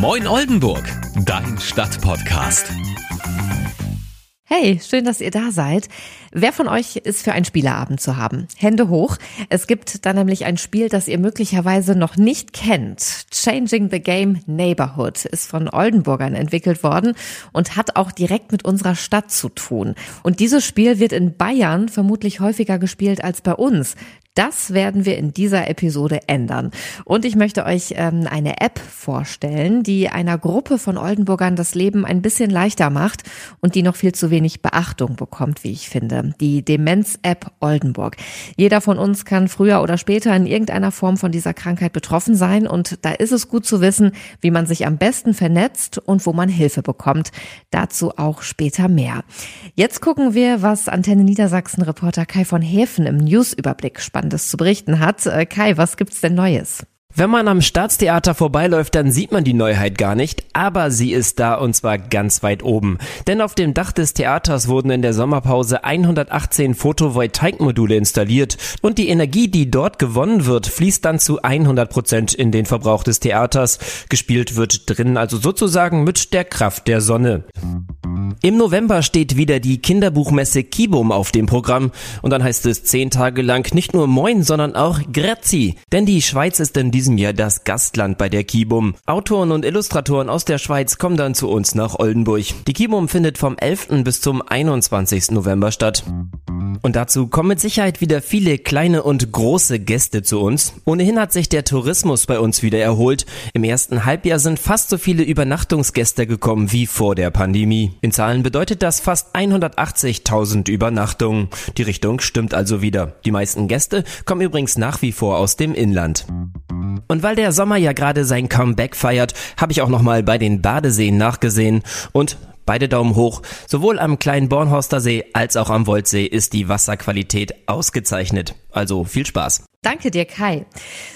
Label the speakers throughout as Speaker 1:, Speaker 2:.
Speaker 1: Moin Oldenburg, dein Stadtpodcast.
Speaker 2: Hey, schön, dass ihr da seid. Wer von euch ist für einen Spieleabend zu haben? Hände hoch. Es gibt da nämlich ein Spiel, das ihr möglicherweise noch nicht kennt. Changing the Game Neighborhood ist von Oldenburgern entwickelt worden und hat auch direkt mit unserer Stadt zu tun. Und dieses Spiel wird in Bayern vermutlich häufiger gespielt als bei uns. Das werden wir in dieser Episode ändern. Und ich möchte euch ähm, eine App vorstellen, die einer Gruppe von Oldenburgern das Leben ein bisschen leichter macht und die noch viel zu wenig Beachtung bekommt, wie ich finde. Die Demenz-App Oldenburg. Jeder von uns kann früher oder später in irgendeiner Form von dieser Krankheit betroffen sein und da ist es gut zu wissen, wie man sich am besten vernetzt und wo man Hilfe bekommt. Dazu auch später mehr. Jetzt gucken wir, was Antenne Niedersachsen-Reporter Kai von Häfen im Newsüberblick spannend Spannendes zu berichten hat. Äh, Kai, was gibt's denn Neues?
Speaker 3: Wenn man am Staatstheater vorbeiläuft, dann sieht man die Neuheit gar nicht, aber sie ist da und zwar ganz weit oben. Denn auf dem Dach des Theaters wurden in der Sommerpause 118 Photovoltaikmodule installiert und die Energie, die dort gewonnen wird, fließt dann zu 100 Prozent in den Verbrauch des Theaters. Gespielt wird drin also sozusagen mit der Kraft der Sonne. Im November steht wieder die Kinderbuchmesse Kibum auf dem Programm und dann heißt es zehn Tage lang nicht nur Moin, sondern auch Grazi. Denn die Schweiz ist in diesem Jahr das Gastland bei der Kibum. Autoren und Illustratoren aus der Schweiz kommen dann zu uns nach Oldenburg. Die Kibum findet vom 11. bis zum 21. November statt. Und dazu kommen mit Sicherheit wieder viele kleine und große Gäste zu uns. Ohnehin hat sich der Tourismus bei uns wieder erholt. Im ersten Halbjahr sind fast so viele Übernachtungsgäste gekommen wie vor der Pandemie. In Zahlen bedeutet das fast 180.000 Übernachtungen. Die Richtung stimmt also wieder. Die meisten Gäste kommen übrigens nach wie vor aus dem Inland. Und weil der Sommer ja gerade sein Comeback feiert, habe ich auch nochmal bei den Badeseen nachgesehen und Beide Daumen hoch. Sowohl am kleinen Bornhorster See als auch am Woldsee ist die Wasserqualität ausgezeichnet. Also viel Spaß.
Speaker 2: Danke dir, Kai.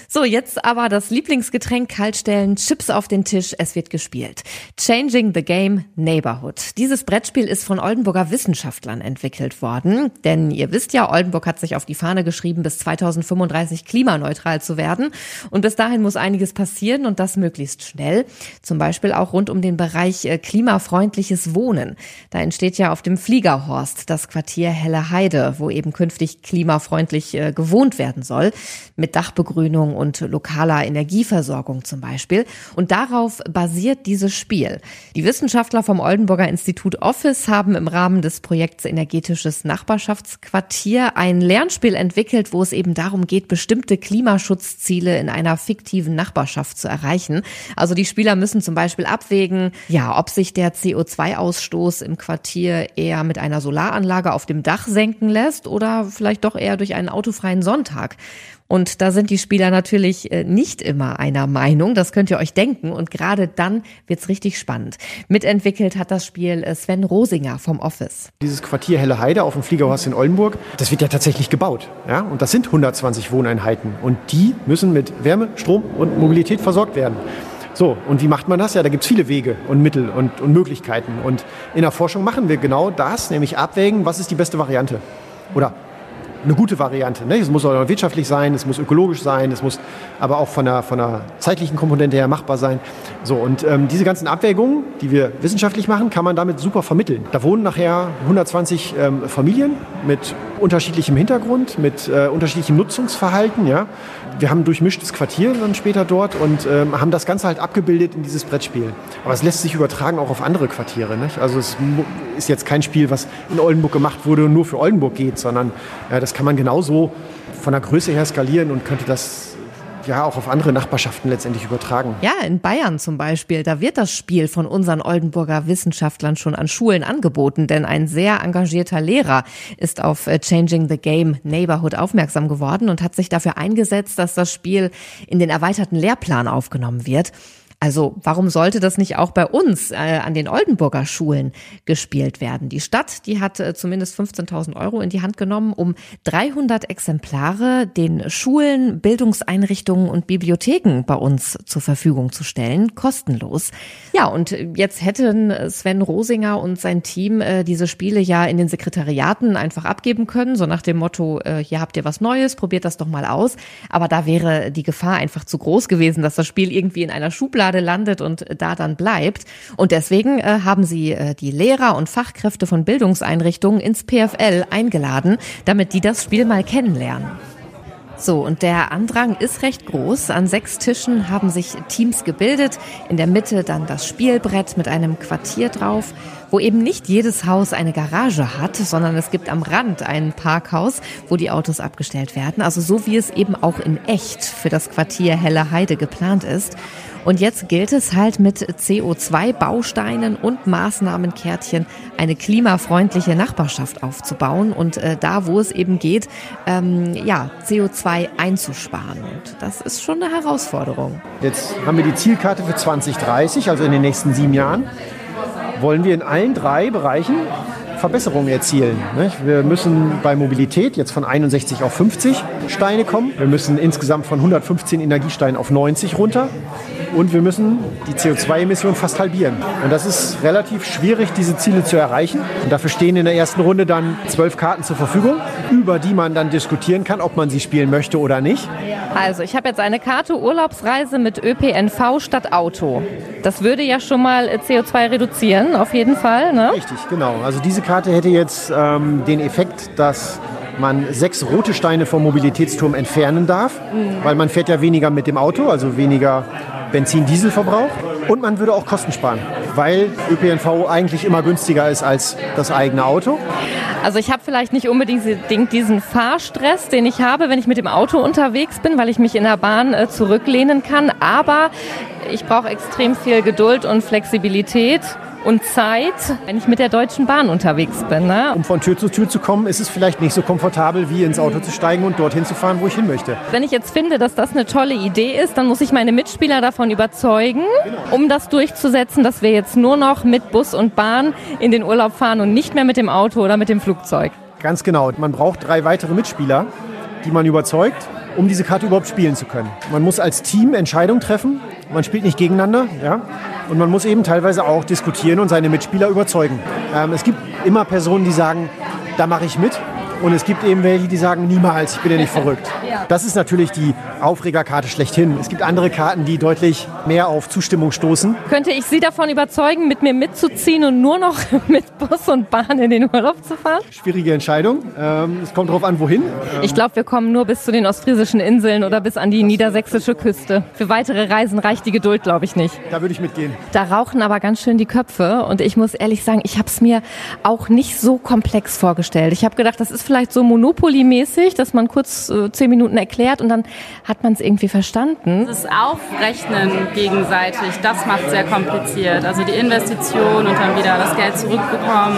Speaker 2: So, jetzt aber das Lieblingsgetränk kaltstellen, Chips auf den Tisch, es wird gespielt. Changing the Game Neighborhood. Dieses Brettspiel ist von Oldenburger Wissenschaftlern entwickelt worden, denn ihr wisst ja, Oldenburg hat sich auf die Fahne geschrieben, bis 2035 klimaneutral zu werden und bis dahin muss einiges passieren und das möglichst schnell, zum Beispiel auch rund um den Bereich äh, klimafreundliches Wohnen. Da entsteht ja auf dem Fliegerhorst das Quartier Helle Heide, wo eben künftig klimafreundlich äh, gewohnt werden soll mit Dachbegrünung und lokaler Energieversorgung zum Beispiel. Und darauf basiert dieses Spiel. Die Wissenschaftler vom Oldenburger Institut Office haben im Rahmen des Projekts Energetisches Nachbarschaftsquartier ein Lernspiel entwickelt, wo es eben darum geht, bestimmte Klimaschutzziele in einer fiktiven Nachbarschaft zu erreichen. Also die Spieler müssen zum Beispiel abwägen, ja, ob sich der CO2-Ausstoß im Quartier eher mit einer Solaranlage auf dem Dach senken lässt oder vielleicht doch eher durch einen autofreien Sonntag. Und da sind die Spieler natürlich äh, nicht immer einer Meinung, das könnt ihr euch denken. Und gerade dann wird's richtig spannend. Mitentwickelt hat das Spiel äh, Sven Rosinger vom Office.
Speaker 4: Dieses Quartier Helle Heide auf dem Fliegerhorst in Oldenburg, das wird ja tatsächlich gebaut. Ja? Und das sind 120 Wohneinheiten. Und die müssen mit Wärme, Strom und Mobilität versorgt werden. So, und wie macht man das? Ja, da gibt's viele Wege und Mittel und, und Möglichkeiten. Und in der Forschung machen wir genau das, nämlich abwägen, was ist die beste Variante. Oder eine gute Variante. Ne? Es muss auch wirtschaftlich sein, es muss ökologisch sein, es muss aber auch von der, von der zeitlichen Komponente her machbar sein. So, und ähm, diese ganzen Abwägungen, die wir wissenschaftlich machen, kann man damit super vermitteln. Da wohnen nachher 120 ähm, Familien mit unterschiedlichem Hintergrund, mit äh, unterschiedlichem Nutzungsverhalten. Ja? Wir haben ein durchmischtes Quartier dann später dort und ähm, haben das Ganze halt abgebildet in dieses Brettspiel. Aber es lässt sich übertragen auch auf andere Quartiere. Nicht? Also es ist jetzt kein Spiel, was in Oldenburg gemacht wurde und nur für Oldenburg geht, sondern ja, das kann man genauso von der Größe her skalieren und könnte das ja auch auf andere Nachbarschaften letztendlich übertragen.
Speaker 2: Ja, in Bayern zum Beispiel, da wird das Spiel von unseren Oldenburger Wissenschaftlern schon an Schulen angeboten, denn ein sehr engagierter Lehrer ist auf äh, Changing the Game Neighborhood aufmerksam geworden und hat sich dafür eingesetzt, dass das Spiel in den erweiterten Lehrplan aufgenommen wird. Also warum sollte das nicht auch bei uns äh, an den Oldenburger Schulen gespielt werden? Die Stadt, die hat äh, zumindest 15.000 Euro in die Hand genommen, um 300 Exemplare den Schulen, Bildungseinrichtungen und Bibliotheken bei uns zur Verfügung zu stellen, kostenlos. Ja, und jetzt hätten Sven Rosinger und sein Team äh, diese Spiele ja in den Sekretariaten einfach abgeben können, so nach dem Motto, äh, hier habt ihr was Neues, probiert das doch mal aus. Aber da wäre die Gefahr einfach zu groß gewesen, dass das Spiel irgendwie in einer Schublade Erde landet und da dann bleibt. Und deswegen äh, haben sie äh, die Lehrer und Fachkräfte von Bildungseinrichtungen ins PFL eingeladen, damit die das Spiel mal kennenlernen. So, und der Andrang ist recht groß. An sechs Tischen haben sich Teams gebildet. In der Mitte dann das Spielbrett mit einem Quartier drauf, wo eben nicht jedes Haus eine Garage hat, sondern es gibt am Rand ein Parkhaus, wo die Autos abgestellt werden. Also so wie es eben auch in echt für das Quartier Helle Heide geplant ist. Und jetzt gilt es halt mit CO2-Bausteinen und Maßnahmenkärtchen eine klimafreundliche Nachbarschaft aufzubauen und äh, da, wo es eben geht, ähm, ja, CO2 einzusparen. Und das ist schon eine Herausforderung.
Speaker 4: Jetzt haben wir die Zielkarte für 2030, also in den nächsten sieben Jahren. Wollen wir in allen drei Bereichen Verbesserungen erzielen. Wir müssen bei Mobilität jetzt von 61 auf 50 Steine kommen. Wir müssen insgesamt von 115 Energiesteinen auf 90 runter und wir müssen die CO2-Emissionen fast halbieren. Und das ist relativ schwierig, diese Ziele zu erreichen. Und dafür stehen in der ersten Runde dann zwölf Karten zur Verfügung, über die man dann diskutieren kann, ob man sie spielen möchte oder nicht.
Speaker 2: Also, ich habe jetzt eine Karte Urlaubsreise mit ÖPNV statt Auto. Das würde ja schon mal CO2 reduzieren, auf jeden Fall. Ne?
Speaker 4: Richtig, genau. Also diese Karte hätte jetzt ähm, den Effekt, dass man sechs rote Steine vom Mobilitätsturm entfernen darf, mhm. weil man fährt ja weniger mit dem Auto, also weniger Benzin-Diesel-Verbrauch. Und man würde auch Kosten sparen, weil ÖPNV eigentlich immer günstiger ist als das eigene Auto.
Speaker 2: Also ich habe vielleicht nicht unbedingt diesen Fahrstress, den ich habe, wenn ich mit dem Auto unterwegs bin, weil ich mich in der Bahn äh, zurücklehnen kann. Aber ich brauche extrem viel Geduld und Flexibilität und Zeit, wenn ich mit der Deutschen Bahn unterwegs bin. Ne?
Speaker 4: Um von Tür zu Tür zu kommen, ist es vielleicht nicht so komfortabel, wie ins Auto zu steigen und dorthin zu fahren, wo ich hin möchte.
Speaker 2: Wenn ich jetzt finde, dass das eine tolle Idee ist, dann muss ich meine Mitspieler davon überzeugen, genau. um das durchzusetzen, dass wir jetzt nur noch mit Bus und Bahn in den Urlaub fahren und nicht mehr mit dem Auto oder mit dem Flugzeug.
Speaker 4: Ganz genau. Man braucht drei weitere Mitspieler, die man überzeugt, um diese Karte überhaupt spielen zu können. Man muss als Team Entscheidungen treffen. Man spielt nicht gegeneinander. Ja? Und man muss eben teilweise auch diskutieren und seine Mitspieler überzeugen. Ähm, es gibt immer Personen, die sagen, da mache ich mit. Und es gibt eben welche, die sagen, niemals, ich bin ja nicht verrückt. Das ist natürlich die Aufregerkarte schlechthin. Es gibt andere Karten, die deutlich mehr auf Zustimmung stoßen.
Speaker 2: Könnte ich Sie davon überzeugen, mit mir mitzuziehen und nur noch mit Bus und Bahn in den Urlaub zu fahren?
Speaker 4: Schwierige Entscheidung. Ähm, es kommt darauf an, wohin.
Speaker 2: Ich glaube, wir kommen nur bis zu den ostfriesischen Inseln oder bis an die niedersächsische Küste. Für weitere Reisen reicht die Geduld, glaube ich, nicht.
Speaker 4: Da würde ich mitgehen.
Speaker 2: Da rauchen aber ganz schön die Köpfe. Und ich muss ehrlich sagen, ich habe es mir auch nicht so komplex vorgestellt. Ich habe gedacht, das ist vielleicht so Monopoly-mäßig, dass man kurz äh, zehn Minuten erklärt und dann hat man es irgendwie verstanden.
Speaker 5: Das Aufrechnen gegenseitig, das macht sehr kompliziert. Also die Investition und dann wieder das Geld zurückbekommen,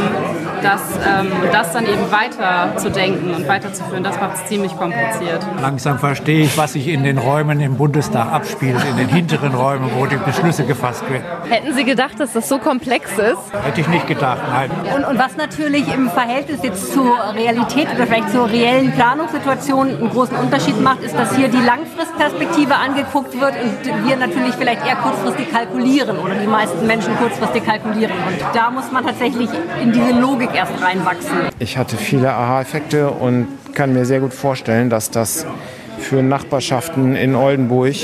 Speaker 5: das, ähm, das dann eben weiter zu denken und weiterzuführen, das macht es ziemlich kompliziert.
Speaker 6: Langsam verstehe ich, was sich in den Räumen im Bundestag abspielt, in den hinteren Räumen, wo die Beschlüsse gefasst werden.
Speaker 2: Hätten Sie gedacht, dass das so komplex ist?
Speaker 6: Hätte ich nicht gedacht, nein.
Speaker 7: Und, und was natürlich im Verhältnis jetzt zur Realität oder vielleicht zur reellen Planungssituation einen großen Unterschied macht, ist, dass hier die Langfristperspektive angeguckt wird und wir natürlich vielleicht eher kurzfristig kalkulieren oder die meisten Menschen kurzfristig kalkulieren. Und da muss man tatsächlich in diese Logik erst reinwachsen.
Speaker 8: Ich hatte viele Aha-Effekte und kann mir sehr gut vorstellen, dass das für Nachbarschaften in Oldenburg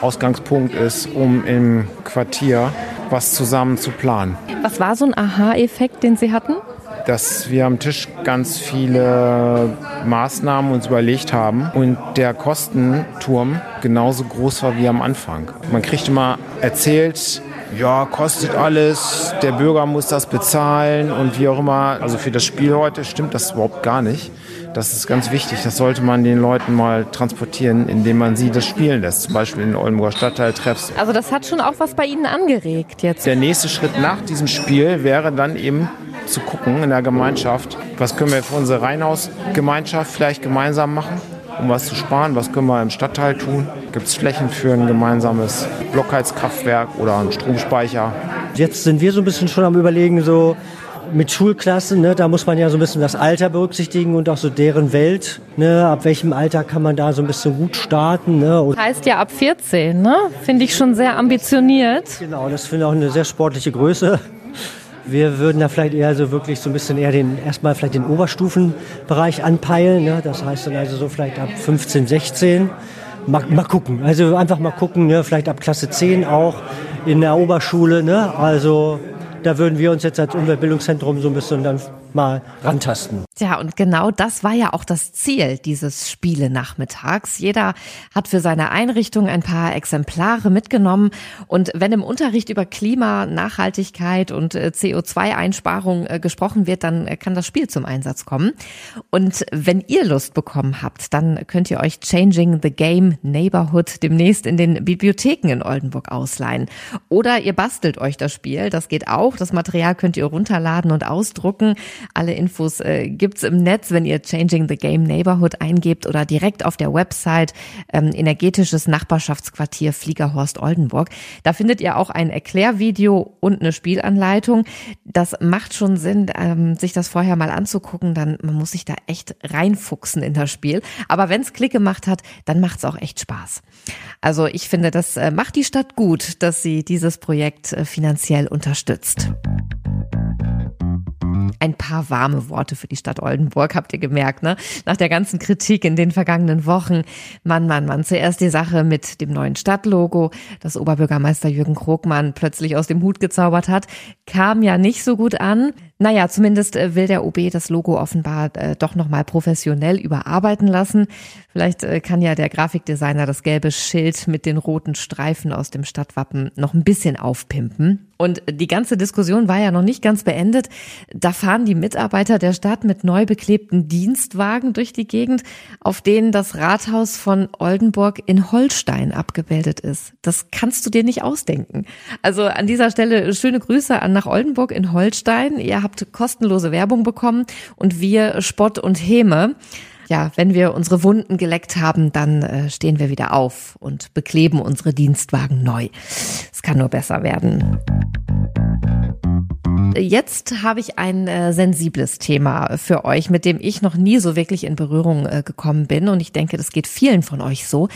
Speaker 8: Ausgangspunkt ist, um im Quartier was zusammen zu planen.
Speaker 2: Was war so ein Aha-Effekt, den Sie hatten?
Speaker 8: Dass wir am Tisch ganz viele Maßnahmen uns überlegt haben und der Kostenturm genauso groß war wie am Anfang. Man kriegt immer erzählt, ja, kostet alles, der Bürger muss das bezahlen und wie auch immer. Also für das Spiel heute stimmt das überhaupt gar nicht. Das ist ganz wichtig. Das sollte man den Leuten mal transportieren, indem man sie das spielen lässt. Zum Beispiel in den Oldenburger Stadtteiltreffs.
Speaker 2: Also das hat schon auch was bei Ihnen angeregt jetzt.
Speaker 8: Der nächste Schritt nach diesem Spiel wäre dann eben zu gucken in der Gemeinschaft, was können wir für unsere Reihenhausgemeinschaft vielleicht gemeinsam machen, um was zu sparen, was können wir im Stadtteil tun. Gibt es Flächen für ein gemeinsames Blockheizkraftwerk oder einen Stromspeicher?
Speaker 9: Jetzt sind wir so ein bisschen schon am Überlegen, so mit Schulklassen, ne, da muss man ja so ein bisschen das Alter berücksichtigen und auch so deren Welt. Ne, ab welchem Alter kann man da so ein bisschen gut starten? Ne?
Speaker 2: heißt ja ab 14, ne? Finde ich schon sehr ambitioniert.
Speaker 9: Genau, das finde ich auch eine sehr sportliche Größe. Wir würden da vielleicht eher so wirklich so ein bisschen eher den, erstmal vielleicht den Oberstufenbereich anpeilen. Ne? Das heißt dann also so vielleicht ab 15, 16. mal, mal gucken. Also einfach mal gucken, ne? vielleicht ab Klasse 10 auch in der Oberschule. Ne? Also da würden wir uns jetzt als Umweltbildungszentrum so ein bisschen dann mal rantasten.
Speaker 2: Tja, und genau das war ja auch das Ziel dieses Spiele-Nachmittags. Jeder hat für seine Einrichtung ein paar Exemplare mitgenommen. Und wenn im Unterricht über Klima, Nachhaltigkeit und äh, CO2-Einsparung äh, gesprochen wird, dann äh, kann das Spiel zum Einsatz kommen. Und wenn ihr Lust bekommen habt, dann könnt ihr euch Changing the Game Neighborhood demnächst in den Bibliotheken in Oldenburg ausleihen. Oder ihr bastelt euch das Spiel. Das geht auch. Das Material könnt ihr runterladen und ausdrucken. Alle Infos äh, gibt's im Netz, wenn ihr Changing the Game Neighborhood eingebt oder direkt auf der Website ähm, Energetisches Nachbarschaftsquartier Fliegerhorst Oldenburg. Da findet ihr auch ein Erklärvideo und eine Spielanleitung. Das macht schon Sinn, ähm, sich das vorher mal anzugucken. Dann man muss sich da echt reinfuchsen in das Spiel. Aber wenn's Klick gemacht hat, dann macht's auch echt Spaß. Also ich finde, das äh, macht die Stadt gut, dass sie dieses Projekt äh, finanziell unterstützt. Ein paar warme Worte für die Stadt Oldenburg, habt ihr gemerkt, ne? Nach der ganzen Kritik in den vergangenen Wochen. Mann, Mann, Mann. Zuerst die Sache mit dem neuen Stadtlogo, das Oberbürgermeister Jürgen Krogmann plötzlich aus dem Hut gezaubert hat, kam ja nicht so gut an. Naja, zumindest äh, will der OB das Logo offenbar äh, doch nochmal professionell überarbeiten lassen. Vielleicht äh, kann ja der Grafikdesigner das gelbe Schild mit den roten Streifen aus dem Stadtwappen noch ein bisschen aufpimpen. Und die ganze Diskussion war ja noch nicht ganz beendet. Da fahren die Mitarbeiter der Stadt mit neu beklebten Dienstwagen durch die Gegend, auf denen das Rathaus von Oldenburg in Holstein abgebildet ist. Das kannst du dir nicht ausdenken. Also an dieser Stelle schöne Grüße an nach Oldenburg in Holstein. Ihr habt kostenlose Werbung bekommen und wir Spott und Häme ja, wenn wir unsere Wunden geleckt haben, dann äh, stehen wir wieder auf und bekleben unsere Dienstwagen neu. Es kann nur besser werden. Jetzt habe ich ein äh, sensibles Thema für euch, mit dem ich noch nie so wirklich in Berührung äh, gekommen bin und ich denke, das geht vielen von euch so.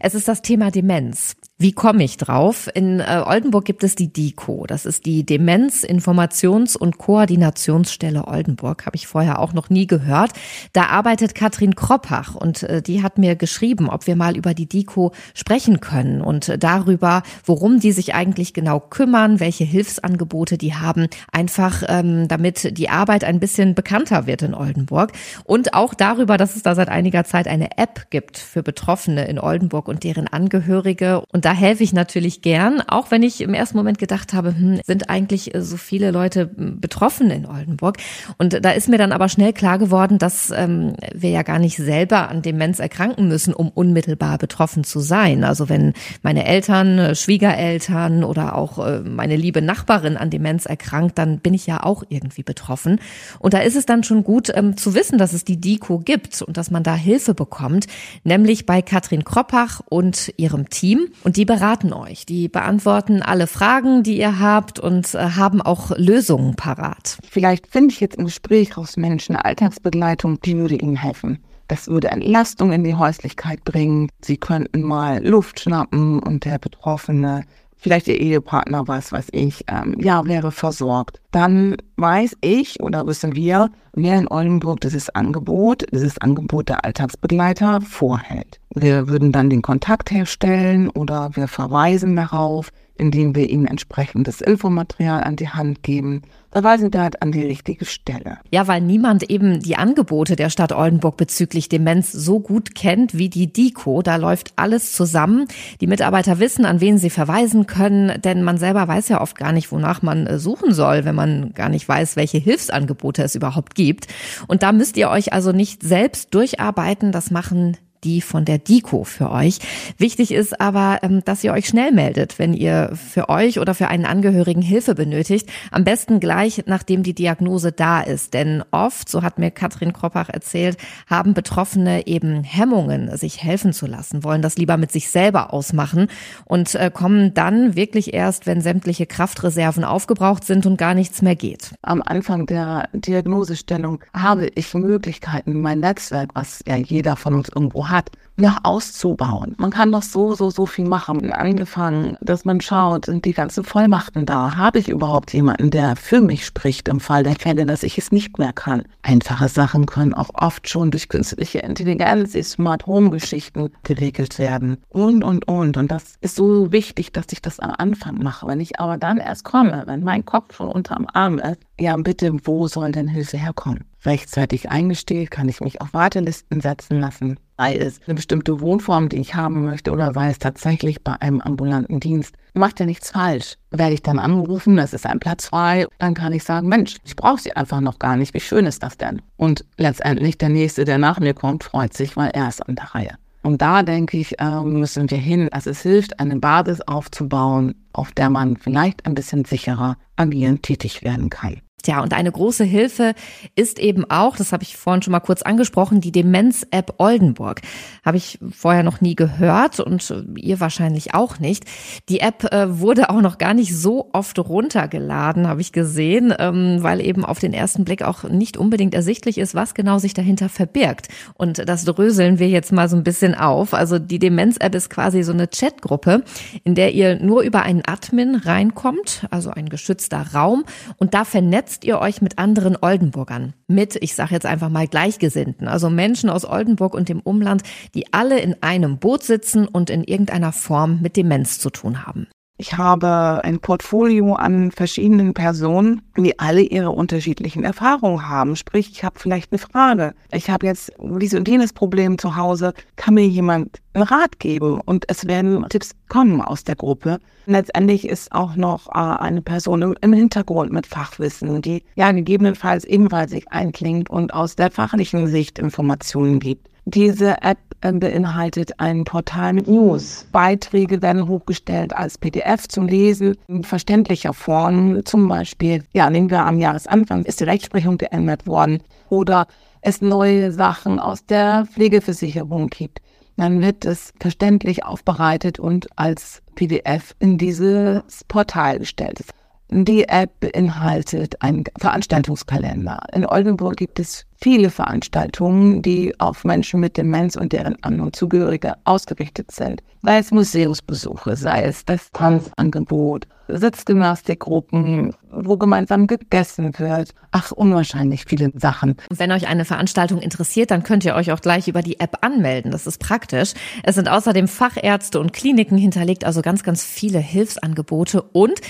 Speaker 2: Es ist das Thema Demenz. Wie komme ich drauf? In äh, Oldenburg gibt es die DICO. Das ist die Demenz Informations- und Koordinationsstelle Oldenburg. Habe ich vorher auch noch nie gehört. Da arbeitet Katrin Kroppach und äh, die hat mir geschrieben, ob wir mal über die DICO sprechen können und darüber, worum die sich eigentlich genau kümmern, welche Hilfsangebote die haben, einfach ähm, damit die Arbeit ein bisschen bekannter wird in Oldenburg und auch darüber, dass es da seit einiger Zeit eine App gibt für Betroffene in Oldenburg und deren Angehörige und da helfe ich natürlich gern, auch wenn ich im ersten Moment gedacht habe, hm, sind eigentlich äh, so viele Leute hm, betroffen in Oldenburg. Und da ist mir dann aber schnell klar geworden, dass ähm, wir ja gar nicht selber an Demenz erkranken müssen, um unmittelbar betroffen zu sein. Also wenn meine Eltern, äh, Schwiegereltern oder auch äh, meine liebe Nachbarin an Demenz erkrankt, dann bin ich ja auch irgendwie betroffen. Und da ist es dann schon gut ähm, zu wissen, dass es die DICO gibt und dass man da Hilfe bekommt, nämlich bei Katrin Kroppach und ihrem Team. Und die beraten euch, die beantworten alle Fragen, die ihr habt und äh, haben auch Lösungen parat.
Speaker 10: Vielleicht finde ich jetzt im Gespräch raus Menschen eine Alltagsbegleitung, die würde ihnen helfen. Das würde Entlastung in die Häuslichkeit bringen. Sie könnten mal Luft schnappen und der Betroffene, vielleicht ihr Ehepartner, was weiß ich, ähm, ja, wäre versorgt. Dann weiß ich oder wissen wir, wer in Oldenburg dieses Angebot, dieses Angebot der Alltagsbegleiter vorhält. Wir würden dann den Kontakt herstellen oder wir verweisen darauf, indem wir ihnen entsprechendes Infomaterial an die Hand geben. Da weisen wir halt an die richtige Stelle.
Speaker 2: Ja, weil niemand eben die Angebote der Stadt Oldenburg bezüglich Demenz so gut kennt wie die DICO. Da läuft alles zusammen. Die Mitarbeiter wissen, an wen sie verweisen können, denn man selber weiß ja oft gar nicht, wonach man äh, suchen soll, wenn man gar nicht weiß, welche Hilfsangebote es überhaupt gibt. Und da müsst ihr euch also nicht selbst durcharbeiten. Das machen die von der DICO für euch. Wichtig ist aber, ähm, dass ihr euch schnell meldet, wenn ihr für euch oder für einen Angehörigen Hilfe benötigt. Am besten gleich, nachdem die Diagnose da ist. Denn oft, so hat mir Katrin Kroppach erzählt, haben Betroffene eben Hemmungen, sich helfen zu lassen, wollen das lieber mit sich selber ausmachen und äh, kommen dann wirklich erst, wenn sämtliche Kraftreserven aufgebraucht sind und gar nichts mehr geht.
Speaker 10: Am Anfang der Diagnosestellung habe ich Möglichkeiten, mein Netzwerk, was ja jeder von uns irgendwo hat, noch auszubauen. Man kann noch so, so, so viel machen. Angefangen, dass man schaut, sind die ganzen Vollmachten da? Habe ich überhaupt jemanden, der für mich spricht im Fall der Fälle, dass ich es nicht mehr kann? Einfache Sachen können auch oft schon durch künstliche Intelligenz, die Smart Home Geschichten geregelt werden. Und, und, und. Und das ist so wichtig, dass ich das am Anfang mache. Wenn ich aber dann erst komme, wenn mein Kopf schon unterm Arm ist, ja bitte, wo soll denn Hilfe herkommen? Rechtzeitig eingestellt, kann ich mich auf Wartelisten setzen lassen sei es eine bestimmte Wohnform, die ich haben möchte, oder sei es tatsächlich bei einem ambulanten Dienst, macht ja nichts falsch. Werde ich dann anrufen, es ist ein Platz frei, dann kann ich sagen, Mensch, ich brauche sie einfach noch gar nicht. Wie schön ist das denn? Und letztendlich der Nächste, der nach mir kommt, freut sich, weil er ist an der Reihe. Und da denke ich, äh, müssen wir hin. Also es hilft, eine Basis aufzubauen, auf der man vielleicht ein bisschen sicherer agieren tätig werden kann.
Speaker 2: Tja, und eine große Hilfe ist eben auch, das habe ich vorhin schon mal kurz angesprochen, die Demenz-App Oldenburg. Habe ich vorher noch nie gehört und ihr wahrscheinlich auch nicht. Die App äh, wurde auch noch gar nicht so oft runtergeladen, habe ich gesehen, ähm, weil eben auf den ersten Blick auch nicht unbedingt ersichtlich ist, was genau sich dahinter verbirgt. Und das dröseln wir jetzt mal so ein bisschen auf. Also die Demenz-App ist quasi so eine Chatgruppe, in der ihr nur über einen Admin reinkommt, also ein geschützter Raum und da vernetzt vernetzt ihr euch mit anderen Oldenburgern, mit, ich sage jetzt einfach mal Gleichgesinnten, also Menschen aus Oldenburg und dem Umland, die alle in einem Boot sitzen und in irgendeiner Form mit Demenz zu tun haben.
Speaker 10: Ich habe ein Portfolio an verschiedenen Personen, die alle ihre unterschiedlichen Erfahrungen haben. Sprich, ich habe vielleicht eine Frage. Ich habe jetzt dieses und jenes Problem zu Hause. Kann mir jemand einen Rat geben? Und es werden Tipps kommen aus der Gruppe. Letztendlich ist auch noch äh, eine Person im Hintergrund mit Fachwissen, die ja gegebenenfalls ebenfalls sich einklingt und aus der fachlichen Sicht Informationen gibt. Diese App beinhaltet ein Portal mit News. Beiträge werden hochgestellt als PDF zum Lesen in verständlicher Form. Zum Beispiel, ja, nehmen wir am Jahresanfang, ist die Rechtsprechung geändert worden oder es neue Sachen aus der Pflegeversicherung gibt. Dann wird es verständlich aufbereitet und als PDF in dieses Portal gestellt. Die App beinhaltet einen Veranstaltungskalender. In Oldenburg gibt es viele Veranstaltungen, die auf Menschen mit Demenz und deren An- und Zugehörige ausgerichtet sind. Sei es Museumsbesuche, sei es das Tanzangebot, Sitzgymnastikgruppen, wo gemeinsam gegessen wird. Ach, unwahrscheinlich viele Sachen.
Speaker 2: Wenn euch eine Veranstaltung interessiert, dann könnt ihr euch auch gleich über die App anmelden. Das ist praktisch. Es sind außerdem Fachärzte und Kliniken hinterlegt, also ganz, ganz viele Hilfsangebote und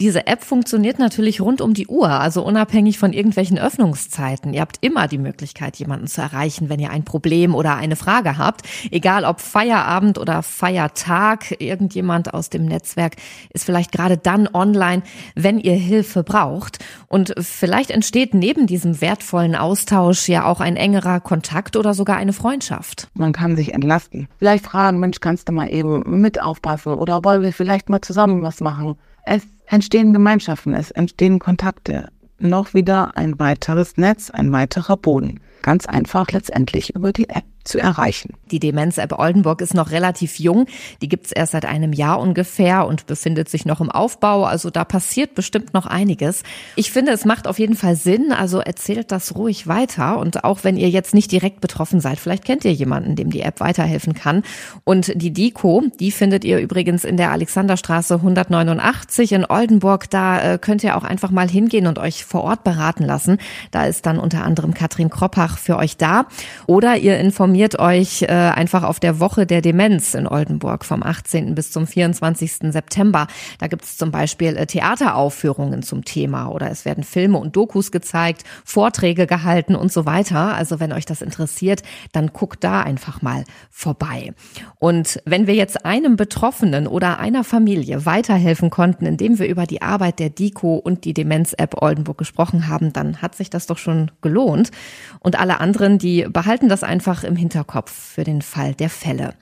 Speaker 2: diese App funktioniert natürlich rund um die Uhr, also unabhängig von irgendwelchen Öffnungszeiten. Ihr habt immer die Möglichkeit, jemanden zu erreichen, wenn ihr ein Problem oder eine Frage habt. Egal ob Feierabend oder Feiertag, irgendjemand aus dem Netzwerk ist vielleicht gerade dann online, wenn ihr Hilfe braucht. Und vielleicht entsteht neben diesem wertvollen Austausch ja auch ein engerer Kontakt oder sogar eine Freundschaft.
Speaker 10: Man kann sich entlasten. Vielleicht fragen, Mensch, kannst du mal eben mit aufpassen oder wollen wir vielleicht mal zusammen was machen? Es entstehen Gemeinschaften, es entstehen Kontakte. Noch wieder ein weiteres Netz, ein weiterer Boden. Ganz einfach letztendlich über die App zu erreichen.
Speaker 2: Die Demenz-App Oldenburg ist noch relativ jung. Die gibt's erst seit einem Jahr ungefähr und befindet sich noch im Aufbau. Also da passiert bestimmt noch einiges. Ich finde, es macht auf jeden Fall Sinn. Also erzählt das ruhig weiter. Und auch wenn ihr jetzt nicht direkt betroffen seid, vielleicht kennt ihr jemanden, dem die App weiterhelfen kann. Und die DICO, die findet ihr übrigens in der Alexanderstraße 189 in Oldenburg. Da äh, könnt ihr auch einfach mal hingehen und euch vor Ort beraten lassen. Da ist dann unter anderem Katrin Kroppach für euch da. Oder ihr informiert informiert euch äh, einfach auf der Woche der Demenz in Oldenburg vom 18. bis zum 24. September. Da gibt es zum Beispiel äh, Theateraufführungen zum Thema oder es werden Filme und Dokus gezeigt, Vorträge gehalten und so weiter. Also wenn euch das interessiert, dann guckt da einfach mal vorbei. Und wenn wir jetzt einem Betroffenen oder einer Familie weiterhelfen konnten, indem wir über die Arbeit der DICO und die Demenz-App Oldenburg gesprochen haben, dann hat sich das doch schon gelohnt. Und alle anderen, die behalten das einfach im Hinterkopf für den Fall der Fälle.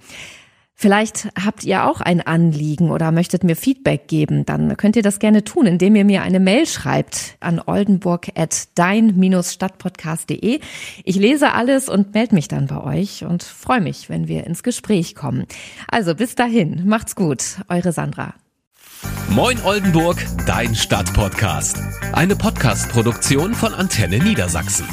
Speaker 2: Vielleicht habt ihr auch ein Anliegen oder möchtet mir Feedback geben, dann könnt ihr das gerne tun, indem ihr mir eine Mail schreibt an oldenburg@dein-stadtpodcast.de. Ich lese alles und melde mich dann bei euch und freue mich, wenn wir ins Gespräch kommen. Also bis dahin, macht's gut, eure Sandra.
Speaker 1: Moin Oldenburg, dein Stadtpodcast. Eine Podcast-Produktion von Antenne Niedersachsen.